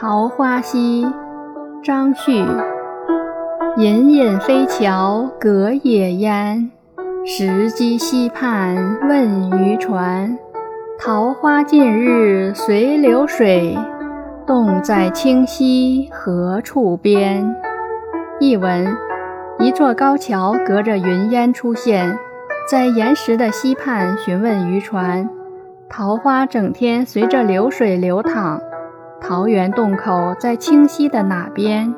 桃花溪，张旭。隐隐飞桥隔野烟，石矶溪畔问渔船。桃花尽日随流水，洞在清溪何处边？译文：一座高桥隔着云烟出现，在岩石的溪畔询问渔船。桃花整天随着流水流淌。桃源洞口在清溪的哪边？